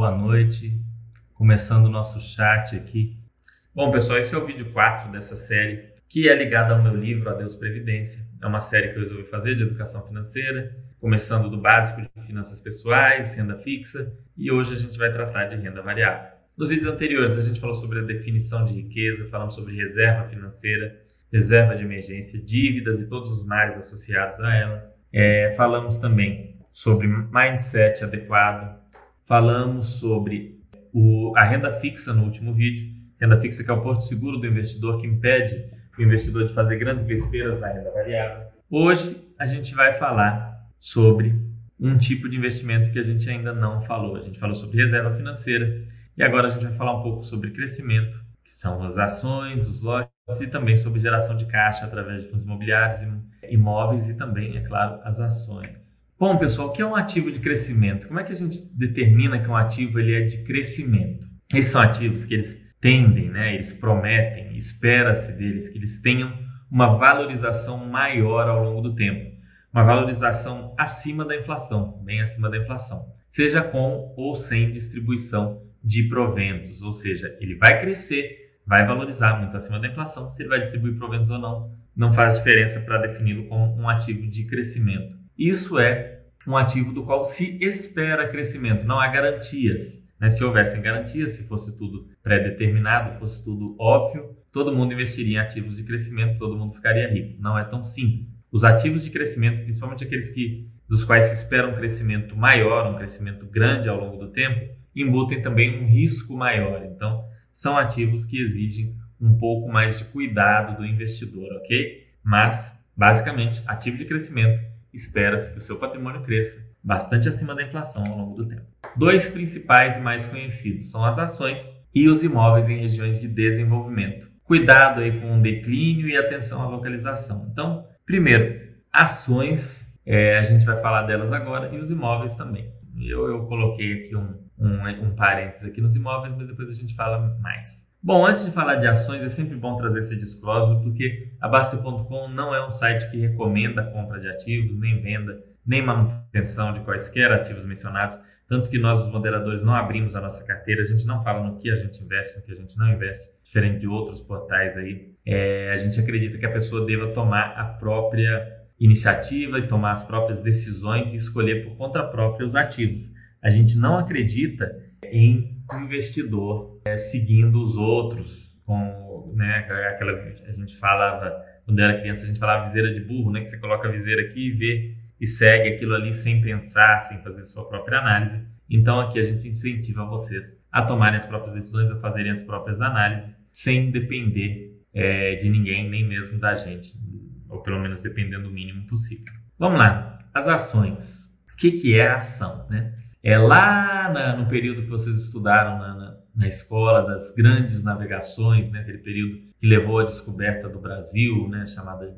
boa noite. Começando o nosso chat aqui. Bom, pessoal, esse é o vídeo 4 dessa série, que é ligado ao meu livro Adeus Previdência. É uma série que eu resolvi fazer de educação financeira, começando do básico de finanças pessoais, renda fixa, e hoje a gente vai tratar de renda variável. Nos vídeos anteriores a gente falou sobre a definição de riqueza, falamos sobre reserva financeira, reserva de emergência, dívidas e todos os males associados a ela. É, falamos também sobre mindset adequado, falamos sobre o, a renda fixa no último vídeo. Renda fixa que é o porto seguro do investidor que impede o investidor de fazer grandes besteiras na renda variável. Hoje a gente vai falar sobre um tipo de investimento que a gente ainda não falou. A gente falou sobre reserva financeira e agora a gente vai falar um pouco sobre crescimento, que são as ações, os lotes e também sobre geração de caixa através de fundos imobiliários, imóveis e também, é claro, as ações. Bom, pessoal, o que é um ativo de crescimento? Como é que a gente determina que um ativo ele é de crescimento? Esses são ativos que eles tendem, né? eles prometem, espera-se deles que eles tenham uma valorização maior ao longo do tempo, uma valorização acima da inflação, bem acima da inflação, seja com ou sem distribuição de proventos, ou seja, ele vai crescer, vai valorizar muito acima da inflação, se ele vai distribuir proventos ou não, não faz diferença para defini-lo como um ativo de crescimento. Isso é um ativo do qual se espera crescimento, não há garantias. Né? Se houvessem garantias, se fosse tudo pré-determinado, fosse tudo óbvio, todo mundo investiria em ativos de crescimento, todo mundo ficaria rico. Não é tão simples. Os ativos de crescimento, principalmente aqueles que dos quais se espera um crescimento maior, um crescimento grande ao longo do tempo, embutem também um risco maior. Então, são ativos que exigem um pouco mais de cuidado do investidor, ok? Mas, basicamente, ativo de crescimento espera-se que o seu patrimônio cresça bastante acima da inflação ao longo do tempo. Dois principais e mais conhecidos são as ações e os imóveis em regiões de desenvolvimento. Cuidado aí com o declínio e atenção à localização. Então, primeiro, ações, é, a gente vai falar delas agora, e os imóveis também. Eu, eu coloquei aqui um, um, um parênteses aqui nos imóveis, mas depois a gente fala mais. Bom, antes de falar de ações, é sempre bom trazer esse disclosure, porque a Basta.com não é um site que recomenda a compra de ativos, nem venda, nem manutenção de quaisquer ativos mencionados. Tanto que nós, os moderadores, não abrimos a nossa carteira, a gente não fala no que a gente investe, no que a gente não investe, diferente de outros portais aí. É, a gente acredita que a pessoa deva tomar a própria iniciativa e tomar as próprias decisões e escolher por conta própria os ativos. A gente não acredita em investidor é, seguindo os outros, com né, aquela a gente falava quando era criança a gente falava viseira de burro, né, que você coloca a viseira aqui e vê e segue aquilo ali sem pensar, sem fazer sua própria análise. Então aqui a gente incentiva vocês a tomarem as próprias decisões, a fazerem as próprias análises, sem depender é, de ninguém, nem mesmo da gente, ou pelo menos dependendo do mínimo possível. Vamos lá, as ações. O que, que é a ação? Né? É lá na, no período que vocês estudaram na, na, na, escola das grandes navegações, né, aquele período que levou à descoberta do Brasil, né, chamada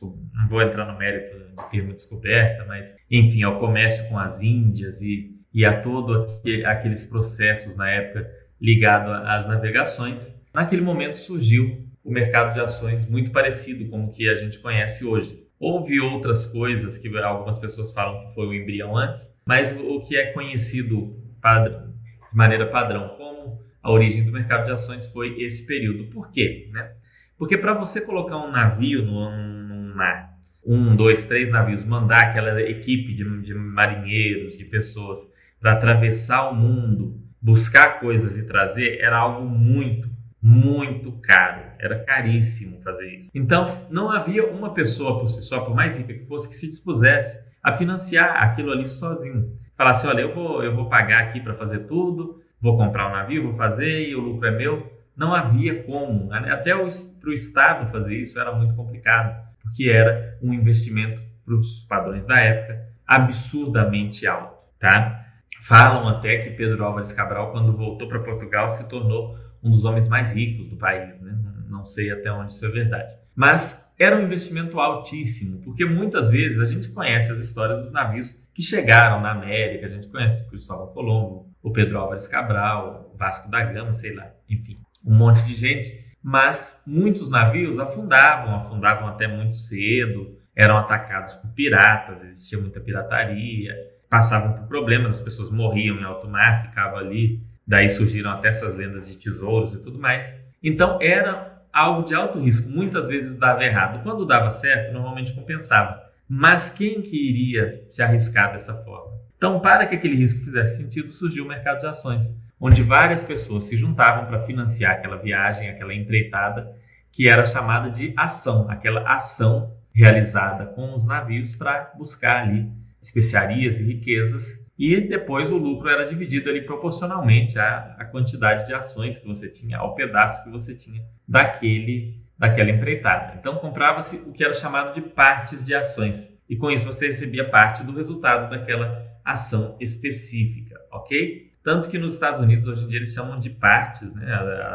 não vou entrar no mérito do termo descoberta, mas enfim, ao comércio com as Índias e, e a todos aqueles processos na época ligado às navegações. Naquele momento surgiu o mercado de ações muito parecido com o que a gente conhece hoje. Houve outras coisas que algumas pessoas falam que foi o embrião antes, mas o que é conhecido de maneira padrão como a origem do mercado de ações foi esse período. Por quê? Né? Porque para você colocar um navio no, num mar, um, dois, três navios, mandar aquela equipe de, de marinheiros, de pessoas para atravessar o mundo, buscar coisas e trazer, era algo muito, muito caro. Era caríssimo fazer isso. Então, não havia uma pessoa por si só, por mais rica que fosse, que se dispusesse a financiar aquilo ali sozinho. Falar assim, olha, eu vou, eu vou pagar aqui para fazer tudo, vou comprar um navio, vou fazer e o lucro é meu. Não havia como. Até para o Estado fazer isso era muito complicado, porque era um investimento para os padrões da época absurdamente alto. Tá? Falam até que Pedro Álvares Cabral, quando voltou para Portugal, se tornou um dos homens mais ricos do país. Né? Não sei até onde isso é verdade. Mas era um investimento altíssimo, porque muitas vezes a gente conhece as histórias dos navios que chegaram na América, a gente conhece Cristóvão Colombo, o Pedro Álvares Cabral, Vasco da Gama, sei lá, enfim, um monte de gente, mas muitos navios afundavam, afundavam até muito cedo, eram atacados por piratas, existia muita pirataria, passavam por problemas, as pessoas morriam em alto mar, ficavam ali, daí surgiram até essas lendas de tesouros e tudo mais. Então era algo de alto risco, muitas vezes dava errado. Quando dava certo, normalmente compensava. Mas quem que iria se arriscar dessa forma? Então, para que aquele risco fizesse sentido, surgiu o mercado de ações, onde várias pessoas se juntavam para financiar aquela viagem, aquela empreitada, que era chamada de ação, aquela ação realizada com os navios para buscar ali especiarias e riquezas e depois o lucro era dividido ali proporcionalmente à, à quantidade de ações que você tinha, ao pedaço que você tinha daquele, daquela empreitada. Então comprava-se o que era chamado de partes de ações e com isso você recebia parte do resultado daquela ação específica, ok? Tanto que nos Estados Unidos hoje em dia eles chamam de partes, né?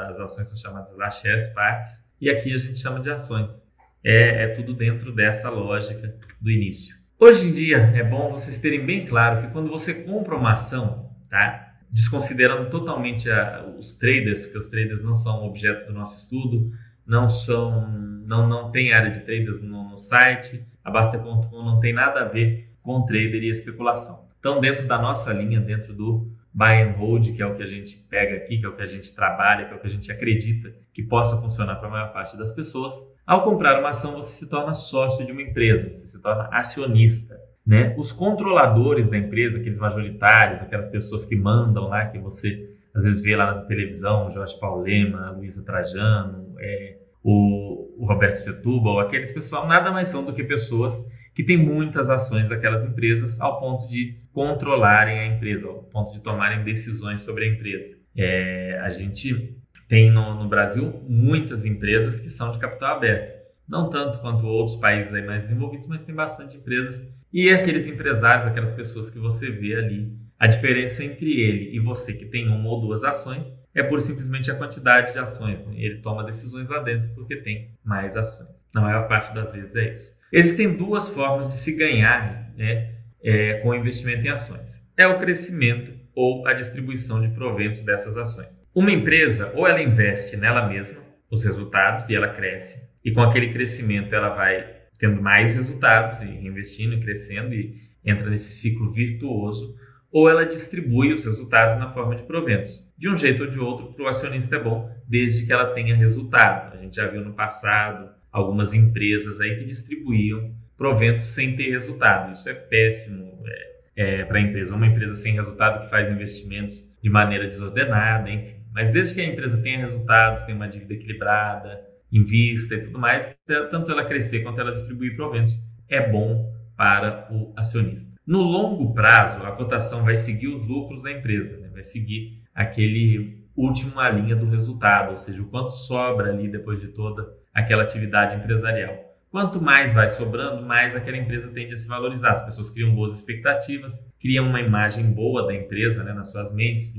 As ações são chamadas lá shares, partes, e aqui a gente chama de ações. É, é tudo dentro dessa lógica do início. Hoje em dia é bom vocês terem bem claro que quando você compra uma ação, tá? desconsiderando totalmente a, os traders, porque os traders não são objeto do nosso estudo, não são, não, não tem área de traders no, no site, a Baster.com não tem nada a ver com trader e especulação. Então, dentro da nossa linha, dentro do buy and hold, que é o que a gente pega aqui, que é o que a gente trabalha, que é o que a gente acredita que possa funcionar para a maior parte das pessoas, ao comprar uma ação, você se torna sócio de uma empresa, você se torna acionista. Né? Os controladores da empresa, aqueles majoritários, aquelas pessoas que mandam lá, que você às vezes vê lá na televisão, Jorge Paulema, Luísa Trajano, é, o, o, Roberto Setúbal, aqueles pessoal nada mais são do que pessoas que têm muitas ações daquelas empresas ao ponto de controlarem a empresa, ao ponto de tomarem decisões sobre a empresa. É, a gente tem no, no, Brasil muitas empresas que são de capital aberto. Não tanto quanto outros países aí mais desenvolvidos, mas tem bastante empresas. E aqueles empresários, aquelas pessoas que você vê ali, a diferença entre ele e você que tem uma ou duas ações é por simplesmente a quantidade de ações. Né? Ele toma decisões lá dentro porque tem mais ações. Na maior parte das vezes é isso. Existem duas formas de se ganhar né, é, com investimento em ações: é o crescimento ou a distribuição de proventos dessas ações. Uma empresa, ou ela investe nela mesma os resultados e ela cresce, e com aquele crescimento ela vai tendo mais resultados e investindo e crescendo e entra nesse ciclo virtuoso, ou ela distribui os resultados na forma de proventos. De um jeito ou de outro, para o acionista é bom, desde que ela tenha resultado. A gente já viu no passado algumas empresas aí que distribuíam proventos sem ter resultado. Isso é péssimo é, é, para a empresa. Uma empresa sem resultado que faz investimentos de maneira desordenada, enfim. Mas desde que a empresa tenha resultados, tenha uma dívida equilibrada, invista e tudo mais, tanto ela crescer quanto ela distribuir proventos, é bom para o acionista. No longo prazo, a cotação vai seguir os lucros da empresa, né? vai seguir aquele última linha do resultado, ou seja, o quanto sobra ali depois de toda aquela atividade empresarial. Quanto mais vai sobrando, mais aquela empresa tende a se valorizar. As pessoas criam boas expectativas, criam uma imagem boa da empresa né, nas suas mentes,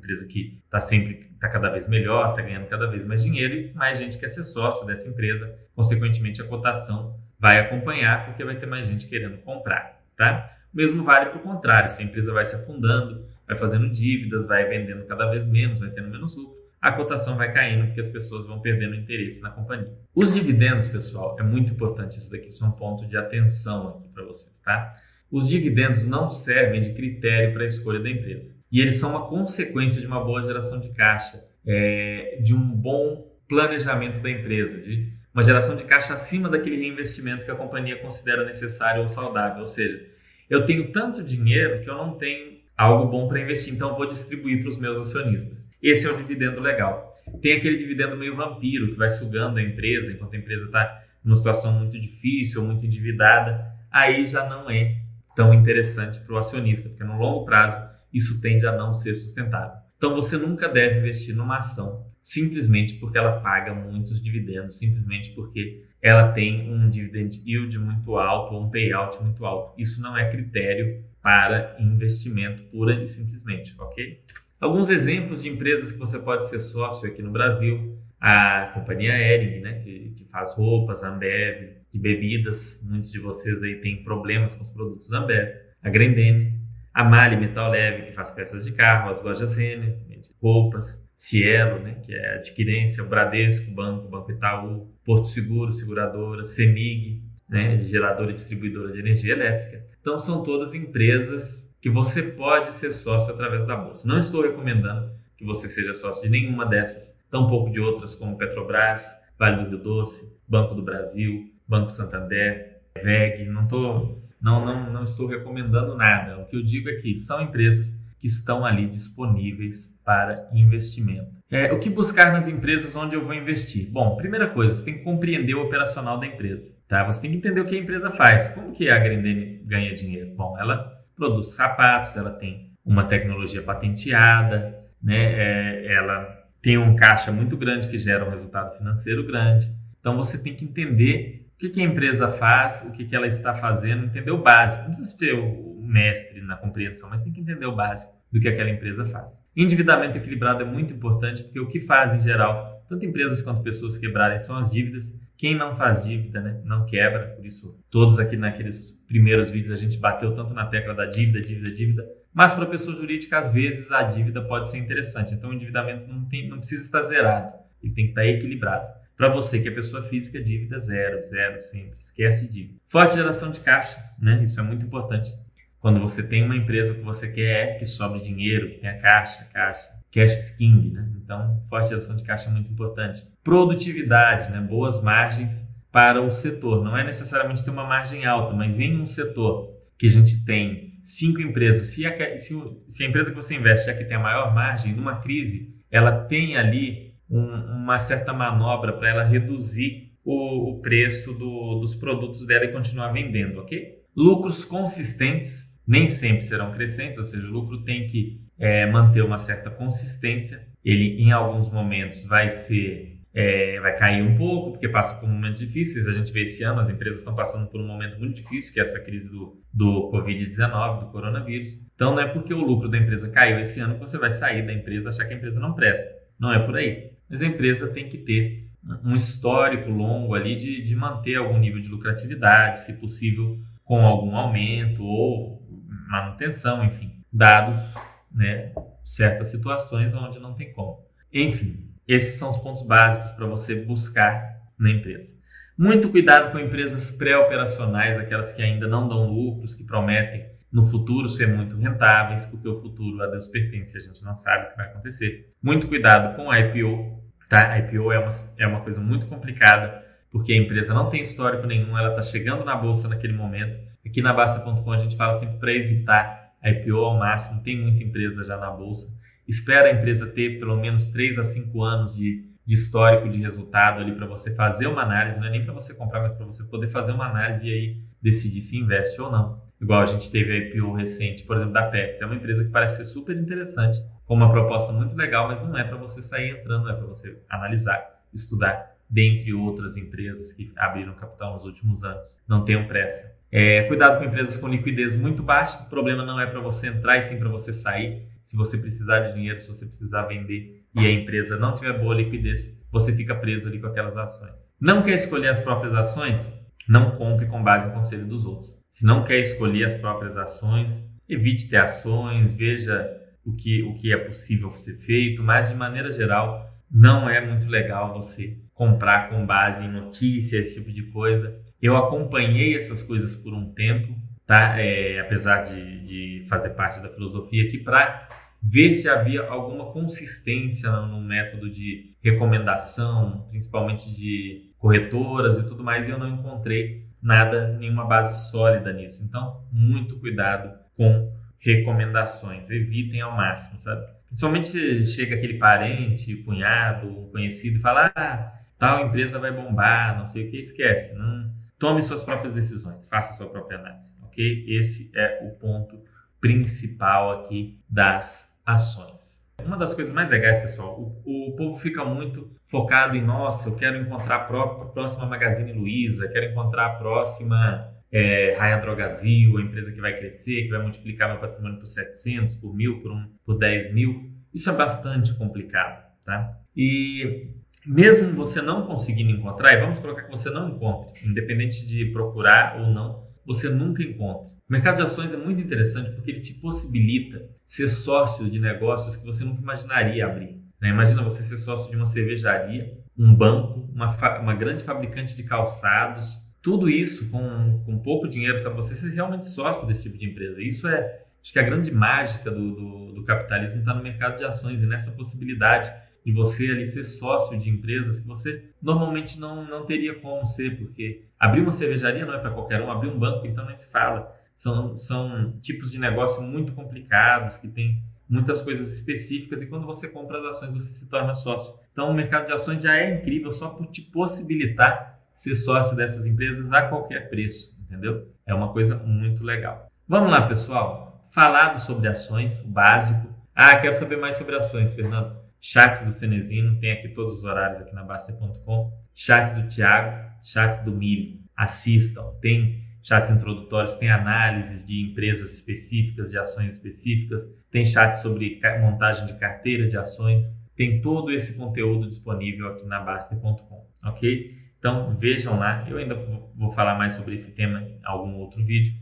empresa que está sempre, está cada vez melhor, está ganhando cada vez mais dinheiro e mais gente quer ser sócio dessa empresa. Consequentemente, a cotação vai acompanhar porque vai ter mais gente querendo comprar, tá? O mesmo vale para o contrário. Se a empresa vai se afundando, vai fazendo dívidas, vai vendendo cada vez menos, vai tendo menos lucro, a cotação vai caindo porque as pessoas vão perdendo interesse na companhia. Os dividendos, pessoal, é muito importante isso daqui, isso é um ponto de atenção aqui para vocês, tá? Os dividendos não servem de critério para a escolha da empresa. E eles são uma consequência de uma boa geração de caixa, é, de um bom planejamento da empresa, de uma geração de caixa acima daquele reinvestimento que a companhia considera necessário ou saudável. Ou seja, eu tenho tanto dinheiro que eu não tenho algo bom para investir, então eu vou distribuir para os meus acionistas. Esse é o dividendo legal. Tem aquele dividendo meio vampiro que vai sugando a empresa enquanto a empresa está numa situação muito difícil ou muito endividada. Aí já não é tão interessante para o acionista, porque no longo prazo isso tende a não ser sustentável. Então você nunca deve investir numa ação simplesmente porque ela paga muitos dividendos, simplesmente porque ela tem um dividend yield muito alto ou um payout muito alto. Isso não é critério para investimento pura e simplesmente, ok? Alguns exemplos de empresas que você pode ser sócio aqui no Brasil, a companhia Ering, né, que, que faz roupas, Ambev, de bebidas, muitos de vocês aí têm problemas com os produtos Ambev, a Grendene, a Mali Metal Leve, que faz peças de carro, as lojas Renner, roupas, Cielo, né, que é adquirência, o Bradesco, Banco, Banco Itaú, Porto Seguro, seguradora, Semig, né, geradora e distribuidora de energia elétrica. Então são todas empresas que você pode ser sócio através da bolsa. Não estou recomendando que você seja sócio de nenhuma dessas, tampouco de outras como Petrobras, Vale do Rio Doce, Banco do Brasil, Banco Santander, VEG. Não, tô, não, não, não estou recomendando nada. O que eu digo é que são empresas que estão ali disponíveis para investimento. É, o que buscar nas empresas onde eu vou investir? Bom, primeira coisa, você tem que compreender o operacional da empresa. Tá? Você tem que entender o que a empresa faz. Como que a Grendene ganha dinheiro? Bom, ela produz sapatos, ela tem uma tecnologia patenteada, né? É, ela tem um caixa muito grande que gera um resultado financeiro grande. Então você tem que entender o que, que a empresa faz, o que, que ela está fazendo, entender o básico. Não precisa ser o mestre na compreensão, mas tem que entender o básico do que aquela empresa faz. Endividamento equilibrado é muito importante porque o que faz em geral, tanto empresas quanto pessoas quebrarem, são as dívidas. Quem não faz dívida, né, não quebra. Por isso, todos aqui naqueles primeiros vídeos a gente bateu tanto na tecla da dívida, dívida, dívida. Mas para a pessoa jurídica, às vezes a dívida pode ser interessante. Então, o endividamento não, tem, não precisa estar zerado, ele tem que estar equilibrado. Para você que é pessoa física, dívida zero, zero sempre. Esquece dívida. Forte geração de caixa, né? Isso é muito importante. Quando você tem uma empresa que você quer que sobre dinheiro, que tenha caixa, caixa, cash king, né? Então, forte geração de caixa é muito importante. Produtividade, né? Boas margens para o setor. Não é necessariamente ter uma margem alta, mas em um setor que a gente tem cinco empresas, se a, se, se a empresa que você investe é que tem a maior margem, numa crise, ela tem ali um, uma certa manobra para ela reduzir o, o preço do, dos produtos dela e continuar vendendo, ok? Lucros consistentes nem sempre serão crescentes, ou seja, o lucro tem que é, manter uma certa consistência. Ele, em alguns momentos, vai ser é, vai cair um pouco, porque passa por momentos difíceis. A gente vê esse ano, as empresas estão passando por um momento muito difícil, que é essa crise do, do Covid-19, do coronavírus. Então, não é porque o lucro da empresa caiu esse ano que você vai sair da empresa achar que a empresa não presta. Não é por aí. Mas a empresa tem que ter um histórico longo ali de, de manter algum nível de lucratividade, se possível com algum aumento ou manutenção, enfim, dados né, certas situações onde não tem como. Enfim, esses são os pontos básicos para você buscar na empresa. Muito cuidado com empresas pré-operacionais, aquelas que ainda não dão lucros, que prometem no futuro ser muito rentáveis, porque o futuro a Deus pertence, a gente não sabe o que vai acontecer. Muito cuidado com a IPO, tá? A IPO é uma, é uma coisa muito complicada, porque a empresa não tem histórico nenhum, ela está chegando na bolsa naquele momento. Aqui na Basta.com a gente fala sempre para evitar a IPO ao máximo, tem muita empresa já na bolsa espera a empresa ter pelo menos 3 a 5 anos de, de histórico de resultado ali para você fazer uma análise, não é nem para você comprar, mas para você poder fazer uma análise e aí decidir se investe ou não. Igual a gente teve a IPO recente, por exemplo, da Pets. É uma empresa que parece ser super interessante, com uma proposta muito legal, mas não é para você sair entrando, é para você analisar, estudar, dentre outras empresas que abriram capital nos últimos anos. Não tenham pressa. É, cuidado com empresas com liquidez muito baixa. O problema não é para você entrar e sim para você sair. Se você precisar de dinheiro, se você precisar vender e a empresa não tiver boa liquidez, você fica preso ali com aquelas ações. Não quer escolher as próprias ações? Não compre com base no conselho dos outros. Se não quer escolher as próprias ações, evite ter ações, veja o que, o que é possível ser feito, mas de maneira geral, não é muito legal você comprar com base em notícias, esse tipo de coisa. Eu acompanhei essas coisas por um tempo, tá? É, apesar de, de fazer parte da filosofia aqui, para ver se havia alguma consistência no método de recomendação, principalmente de corretoras e tudo mais, e eu não encontrei nada, nenhuma base sólida nisso. Então, muito cuidado com recomendações, evitem ao máximo, sabe? Principalmente se chega aquele parente, cunhado, conhecido e fala: ah, tal empresa vai bombar, não sei o que, esquece. Não, tome suas próprias decisões, faça sua própria análise, ok? Esse é o ponto principal aqui das ações. Uma das coisas mais legais, pessoal, o, o povo fica muito focado em, nossa, eu quero encontrar a próxima Magazine Luiza, quero encontrar a próxima é, Raia Drogazil, a empresa que vai crescer, que vai multiplicar meu patrimônio por 700, por mil, por, um, por 10 mil. Isso é bastante complicado, tá? E mesmo você não conseguindo encontrar, e vamos colocar que você não encontre, independente de procurar ou não, você nunca encontra. O mercado de ações é muito interessante porque ele te possibilita ser sócio de negócios que você nunca imaginaria abrir. Né? Imagina você ser sócio de uma cervejaria, um banco, uma, uma grande fabricante de calçados, tudo isso com, com pouco dinheiro, sabe? Você ser realmente sócio desse tipo de empresa. Isso é, Acho que a grande mágica do, do, do capitalismo está no mercado de ações e nessa possibilidade de você ali ser sócio de empresas que você normalmente não, não teria como ser, porque abrir uma cervejaria não é para qualquer um, abrir um banco então nem se fala. São, são tipos de negócio muito complicados, que tem muitas coisas específicas, e quando você compra as ações você se torna sócio. Então o mercado de ações já é incrível só por te possibilitar ser sócio dessas empresas a qualquer preço, entendeu? É uma coisa muito legal. Vamos lá, pessoal. Falado sobre ações, o básico. Ah, quero saber mais sobre ações, Fernando. Chats do Cenezino, tem aqui todos os horários aqui na Basta.com. Chats do Thiago, chats do Milho. Assistam, tem chats introdutórios, tem análises de empresas específicas, de ações específicas, tem chats sobre montagem de carteira de ações, tem todo esse conteúdo disponível aqui na Basta.com, ok? Então vejam lá, eu ainda vou falar mais sobre esse tema em algum outro vídeo,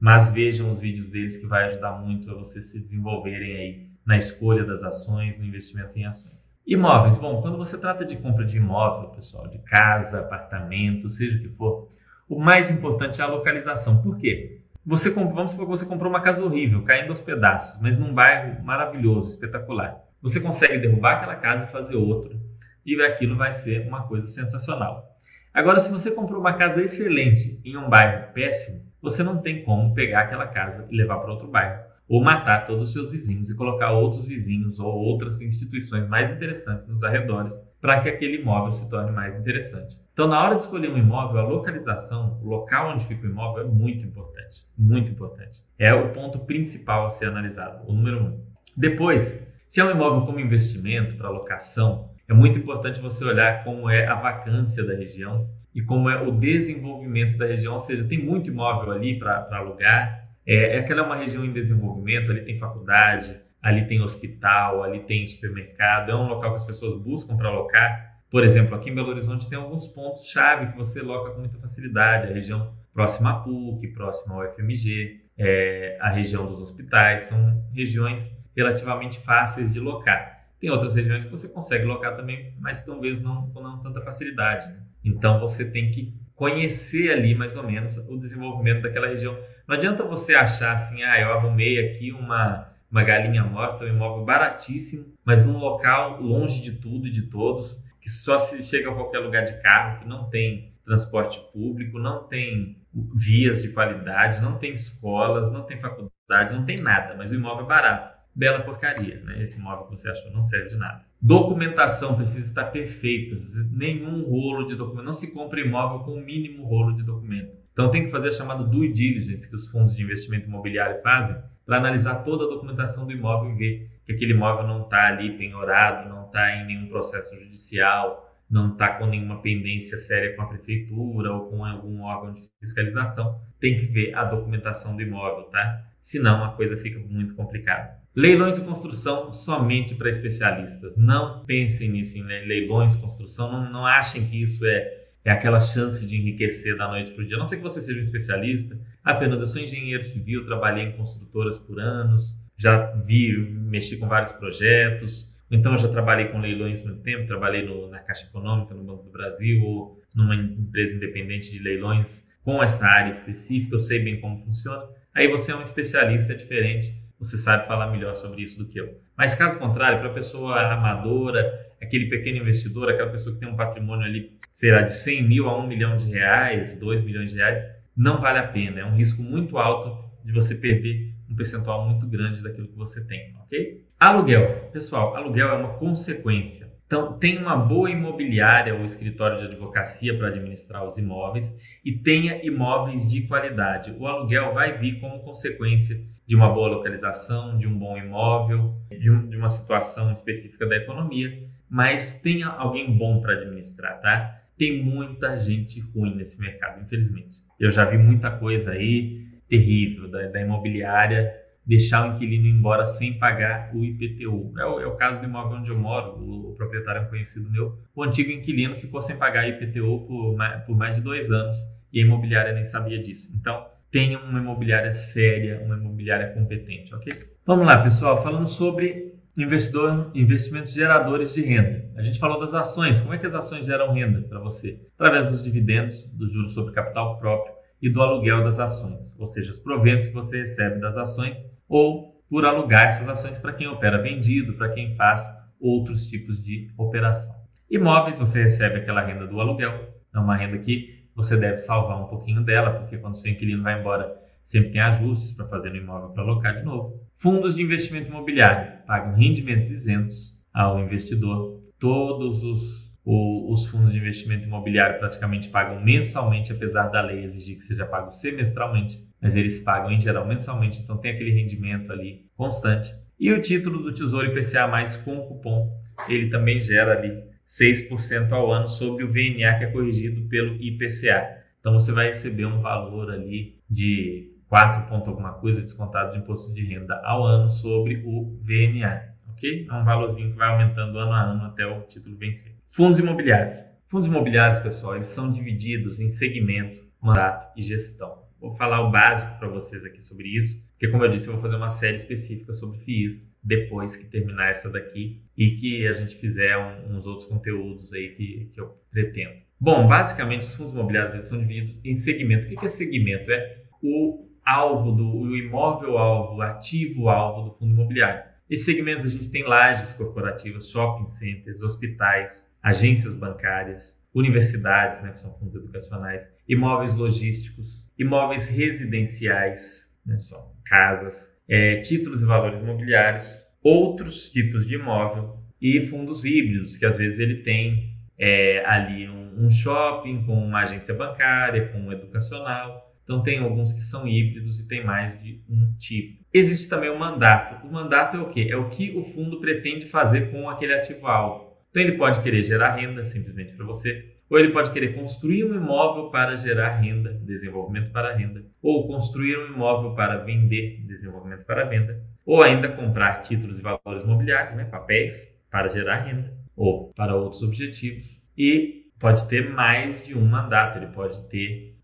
mas vejam os vídeos deles que vai ajudar muito a vocês se desenvolverem aí na escolha das ações, no investimento em ações. Imóveis, bom, quando você trata de compra de imóvel, pessoal, de casa, apartamento, seja o que for, o mais importante é a localização. Por quê? Você, vamos supor que você comprou uma casa horrível, caindo aos pedaços, mas num bairro maravilhoso, espetacular. Você consegue derrubar aquela casa e fazer outra, e aquilo vai ser uma coisa sensacional. Agora, se você comprou uma casa excelente em um bairro péssimo, você não tem como pegar aquela casa e levar para outro bairro ou matar todos os seus vizinhos e colocar outros vizinhos ou outras instituições mais interessantes nos arredores para que aquele imóvel se torne mais interessante. Então, na hora de escolher um imóvel, a localização, o local onde fica o imóvel é muito importante, muito importante. É o ponto principal a ser analisado, o número um. Depois, se é um imóvel como investimento para locação, é muito importante você olhar como é a vacância da região e como é o desenvolvimento da região, ou seja, tem muito imóvel ali para alugar, é, é aquela é uma região em desenvolvimento, ali tem faculdade, ali tem hospital, ali tem supermercado, é um local que as pessoas buscam para alocar. Por exemplo, aqui em Belo Horizonte tem alguns pontos-chave que você loca com muita facilidade, a região próxima à PUC, próxima ao FMG, é, a região dos hospitais, são regiões relativamente fáceis de locar. Tem outras regiões que você consegue locar também, mas talvez não com não tanta facilidade. Né? Então você tem que conhecer ali mais ou menos o desenvolvimento daquela região. Não adianta você achar assim, ah, eu arrumei aqui uma, uma galinha morta, um imóvel baratíssimo, mas num local longe de tudo e de todos, que só se chega a qualquer lugar de carro, que não tem transporte público, não tem vias de qualidade, não tem escolas, não tem faculdade, não tem nada, mas o imóvel é barato bela porcaria, né? Esse imóvel que você achou não serve de nada. Documentação precisa estar perfeita, nenhum rolo de documento. Não se compra imóvel com o mínimo rolo de documento. Então tem que fazer a chamada due diligence que os fundos de investimento imobiliário fazem para analisar toda a documentação do imóvel e ver que aquele imóvel não está ali penhorado, não está em nenhum processo judicial, não está com nenhuma pendência séria com a prefeitura ou com algum órgão de fiscalização. Tem que ver a documentação do imóvel, tá? Senão a coisa fica muito complicada. Leilões de construção somente para especialistas. Não pensem nisso em leilões, construção. Não, não achem que isso é, é aquela chance de enriquecer da noite para o dia. A não ser que você seja um especialista. Ah, Fernanda, eu sou engenheiro civil, trabalhei em construtoras por anos, já vi, mexi com vários projetos. Então, eu já trabalhei com leilões muito tempo, trabalhei no, na Caixa Econômica, no Banco do Brasil, ou numa empresa independente de leilões com essa área específica, eu sei bem como funciona. Aí você é um especialista diferente você sabe falar melhor sobre isso do que eu. Mas caso contrário, para a pessoa amadora, aquele pequeno investidor, aquela pessoa que tem um patrimônio ali, sei lá, de 100 mil a 1 milhão de reais, 2 milhões de reais, não vale a pena. É um risco muito alto de você perder um percentual muito grande daquilo que você tem, ok? Aluguel. Pessoal, aluguel é uma consequência. Então, tem uma boa imobiliária ou escritório de advocacia para administrar os imóveis e tenha imóveis de qualidade. O aluguel vai vir como consequência de uma boa localização, de um bom imóvel, de, um, de uma situação específica da economia, mas tenha alguém bom para administrar, tá? Tem muita gente ruim nesse mercado, infelizmente. Eu já vi muita coisa aí terrível da, da imobiliária deixar o inquilino embora sem pagar o IPTU. É o, é o, caso do imóvel onde eu moro, o, o, proprietário é um conhecido meu. O antigo inquilino ficou sem pagar IPTU por por mais de dois anos e a imobiliária nem sabia disso. Então, tenha uma imobiliária séria, uma imobiliária competente, ok? Vamos lá, pessoal, falando sobre investidor, investimentos geradores de renda. A gente falou das ações. Como é que as ações geram renda para você? Através dos dividendos, dos juros sobre capital próprio e do aluguel das ações, ou seja, os proventos que você recebe das ações ou por alugar essas ações para quem opera vendido, para quem faz outros tipos de operação. Imóveis, você recebe aquela renda do aluguel, é uma renda que você deve salvar um pouquinho dela, porque quando seu inquilino vai embora, sempre tem ajustes para fazer no imóvel para alocar de novo. Fundos de investimento imobiliário pagam rendimentos isentos ao investidor. Todos os, os fundos de investimento imobiliário praticamente pagam mensalmente, apesar da lei exigir que seja pago semestralmente, mas eles pagam em geral mensalmente, então tem aquele rendimento ali constante. E o título do Tesouro IPCA mais com cupom, ele também gera ali 6% ao ano sobre o VNA que é corrigido pelo IPCA. Então você vai receber um valor ali de 4 ponto alguma coisa descontado de imposto de renda ao ano sobre o VNA, ok? É um valorzinho que vai aumentando ano a ano até o título vencer. Fundos imobiliários. Fundos imobiliários, pessoal, eles são divididos em segmento, mandato e gestão. Vou falar o básico para vocês aqui sobre isso, porque como eu disse, eu vou fazer uma série específica sobre FIIs depois que terminar essa daqui e que a gente fizer um, uns outros conteúdos aí que, que eu pretendo. Bom, basicamente os fundos imobiliários são divididos em segmento. O que é segmento? É o alvo do o imóvel alvo, ativo alvo do fundo imobiliário. Esses segmentos a gente tem lajes corporativas, shopping centers, hospitais, agências bancárias, universidades, né, que são fundos educacionais, imóveis logísticos, imóveis residenciais, né, são casas, é, títulos e valores imobiliários, outros tipos de imóvel e fundos híbridos, que às vezes ele tem é, ali um, um, shopping com uma agência bancária, com um educacional. Então tem alguns que são híbridos e tem mais de um tipo. Existe também o mandato. O mandato é o quê? É o que o fundo pretende fazer com aquele ativo-alvo. Então ele pode querer gerar renda simplesmente para você, ou ele pode querer construir um imóvel para gerar renda, desenvolvimento para renda, ou construir um imóvel para vender, desenvolvimento para venda, ou ainda comprar títulos e valores imobiliários, né, papéis, para gerar renda, ou para outros objetivos. E pode ter mais de um mandato, ele pode ter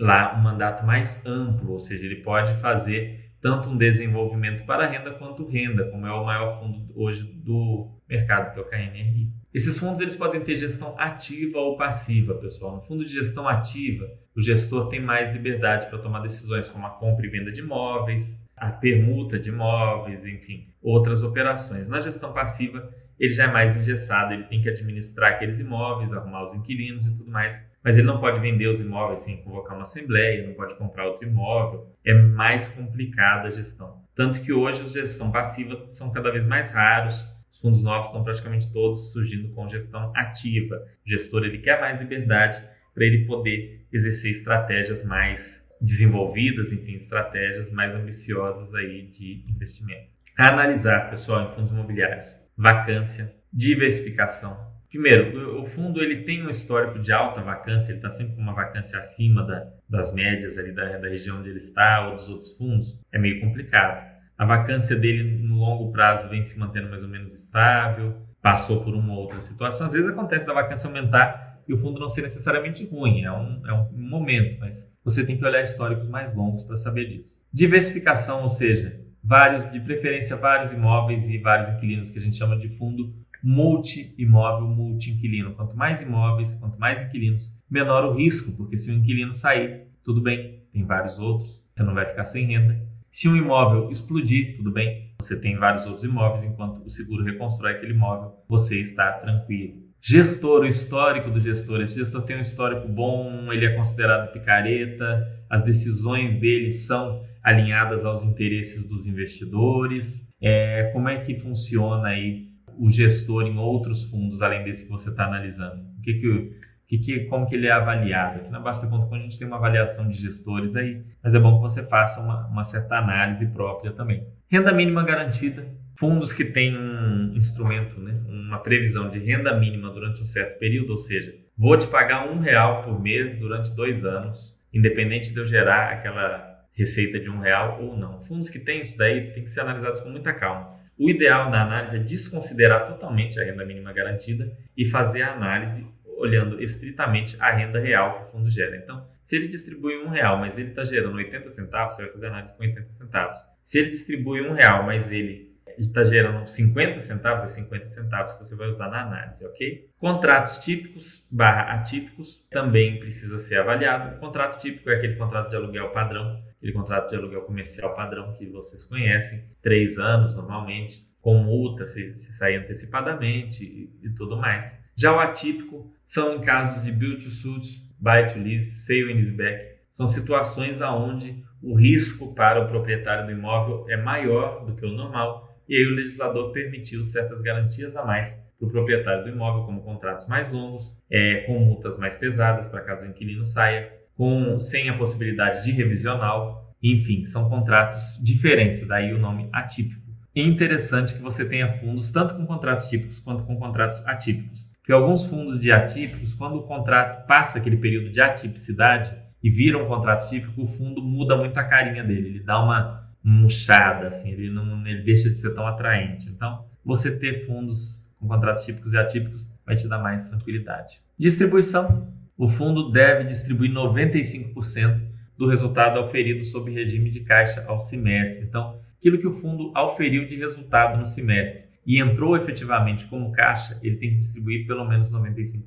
lá um mandato mais amplo, ou seja, ele pode fazer tanto um desenvolvimento para renda quanto renda, como é o maior fundo hoje do mercado, que é o KNRI. Esses fundos eles podem ter gestão ativa ou passiva, pessoal. No fundo de gestão ativa, o gestor tem mais liberdade para tomar decisões como a compra e venda de imóveis, a permuta de imóveis, enfim, outras operações. Na gestão passiva, ele já é mais engessado, ele tem que administrar aqueles imóveis, arrumar os inquilinos e tudo mais, mas ele não pode vender os imóveis sem convocar uma assembleia, não pode comprar outro imóvel. É mais complicada a gestão. Tanto que hoje os gestão passiva são cada vez mais raros, os fundos novos estão praticamente todos surgindo com gestão ativa. O gestor ele quer mais liberdade para ele poder exercer estratégias mais desenvolvidas, enfim, estratégias mais ambiciosas aí de investimento. Analisar, pessoal, em fundos imobiliários, vacância, diversificação. Primeiro, o fundo ele tem um histórico de alta vacância, ele está sempre com uma vacância acima da, das médias ali da, da região onde ele está ou dos outros fundos, é meio complicado. A vacância dele no longo prazo vem se mantendo mais ou menos estável, passou por uma ou outra situação. Às vezes acontece da vacância aumentar e o fundo não ser necessariamente ruim, é um, é um momento, mas você tem que olhar históricos mais longos para saber disso. Diversificação, ou seja, vários, de preferência vários imóveis e vários inquilinos que a gente chama de fundo multi-imóvel, multi-inquilino. Quanto mais imóveis, quanto mais inquilinos, menor o risco, porque se o inquilino sair, tudo bem, tem vários outros, você não vai ficar sem renda se um imóvel explodir, tudo bem, você tem vários outros imóveis, enquanto o seguro reconstrói aquele imóvel, você está tranquilo. Gestor, o histórico do gestor. Esse gestor tem um histórico bom, ele é considerado picareta, as decisões dele são alinhadas aos interesses dos investidores. É, como é que funciona aí o gestor em outros fundos, além desse que você está analisando? O que, que que, que, como que ele é avaliado. Aqui na Basta Conta a gente tem uma avaliação de gestores aí, mas é bom que você faça uma, uma certa análise própria também. Renda mínima garantida, fundos que têm um instrumento, né, uma previsão de renda mínima durante um certo período, ou seja, vou te pagar um real por mês durante dois anos, independente de eu gerar aquela receita de um real ou não. Fundos que têm isso daí têm que ser analisados com muita calma. O ideal na análise é desconsiderar totalmente a renda mínima garantida e fazer a análise olhando estritamente a renda real que o fundo gera. Então, se ele distribui um real, mas ele está gerando 80 centavos, você vai fazer análise com 80 centavos. Se ele distribui um real, mas ele está gerando 50 centavos, é 50 centavos que você vai usar na análise, ok? Contratos típicos barra atípicos também precisa ser avaliado. O contrato típico é aquele contrato de aluguel padrão aquele contrato de aluguel comercial padrão que vocês conhecem, três anos normalmente, com multa se, se sair antecipadamente e, e, tudo mais. Já o atípico são em casos de build to suit, buy to lease, sale and leaseback. São situações aonde o risco para o proprietário do imóvel é maior do que o normal e aí o legislador permitiu certas garantias a mais para o proprietário do imóvel, como contratos mais longos, é, com multas mais pesadas para caso o inquilino saia, com, sem a possibilidade de revisional, enfim, são contratos diferentes, daí o nome atípico. E interessante que você tenha fundos tanto com contratos típicos quanto com contratos atípicos. Porque alguns fundos de atípicos, quando o contrato passa aquele período de atipicidade e vira um contrato típico, o fundo muda muito a carinha dele, ele dá uma murchada, assim, ele, não, ele deixa de ser tão atraente. Então, você ter fundos com contratos típicos e atípicos vai te dar mais tranquilidade. Distribuição: o fundo deve distribuir 95% do resultado auferido sob regime de caixa ao semestre. Então, aquilo que o fundo auferiu de resultado no semestre e entrou efetivamente como caixa, ele tem que distribuir pelo menos 95%.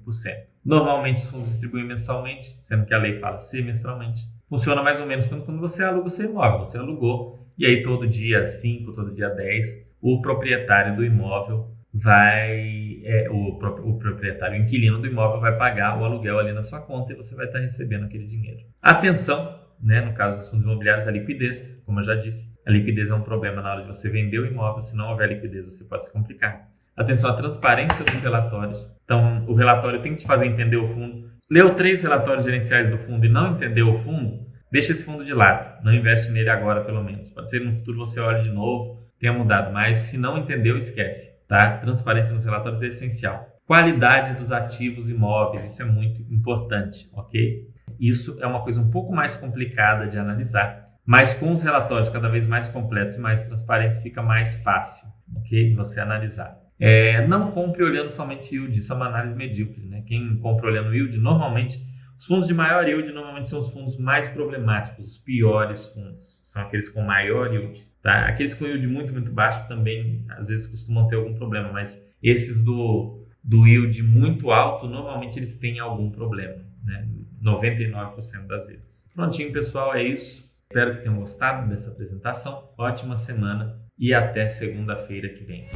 Normalmente os fundos distribuem mensalmente, sendo que a lei fala semestralmente. Funciona mais ou menos quando, quando você aluga o seu imóvel. Você alugou e aí todo dia 5, todo dia 10, o proprietário do imóvel vai, é, o, o proprietário, o inquilino do imóvel vai pagar o aluguel ali na sua conta e você vai estar recebendo aquele dinheiro. Atenção, né, no caso dos fundos imobiliários, a liquidez, como eu já disse, a liquidez é um problema na hora de você vender o imóvel. Se não houver liquidez, você pode se complicar. Atenção à transparência dos relatórios. Então, o relatório tem que te fazer entender o fundo. Leu três relatórios gerenciais do fundo e não entendeu o fundo, deixa esse fundo de lado. Não investe nele agora, pelo menos. Pode ser no futuro você olhe de novo, tenha mudado. Mas se não entendeu, esquece. Tá? Transparência nos relatórios é essencial. Qualidade dos ativos imóveis, isso é muito importante, ok? Isso é uma coisa um pouco mais complicada de analisar mas com os relatórios cada vez mais completos e mais transparentes, fica mais fácil ok, de você analisar. É, não compre olhando somente yield, isso é uma análise medíocre. Né? Quem compra olhando yield, normalmente, os fundos de maior yield normalmente são os fundos mais problemáticos, os piores fundos. São aqueles com maior yield. Tá? Aqueles com yield muito, muito baixo também, às vezes, costumam ter algum problema, mas esses do, do yield muito alto, normalmente eles têm algum problema. Né? 99% das vezes. Prontinho, pessoal, é isso. Espero que tenham gostado dessa apresentação. Ótima semana e até segunda-feira que vem.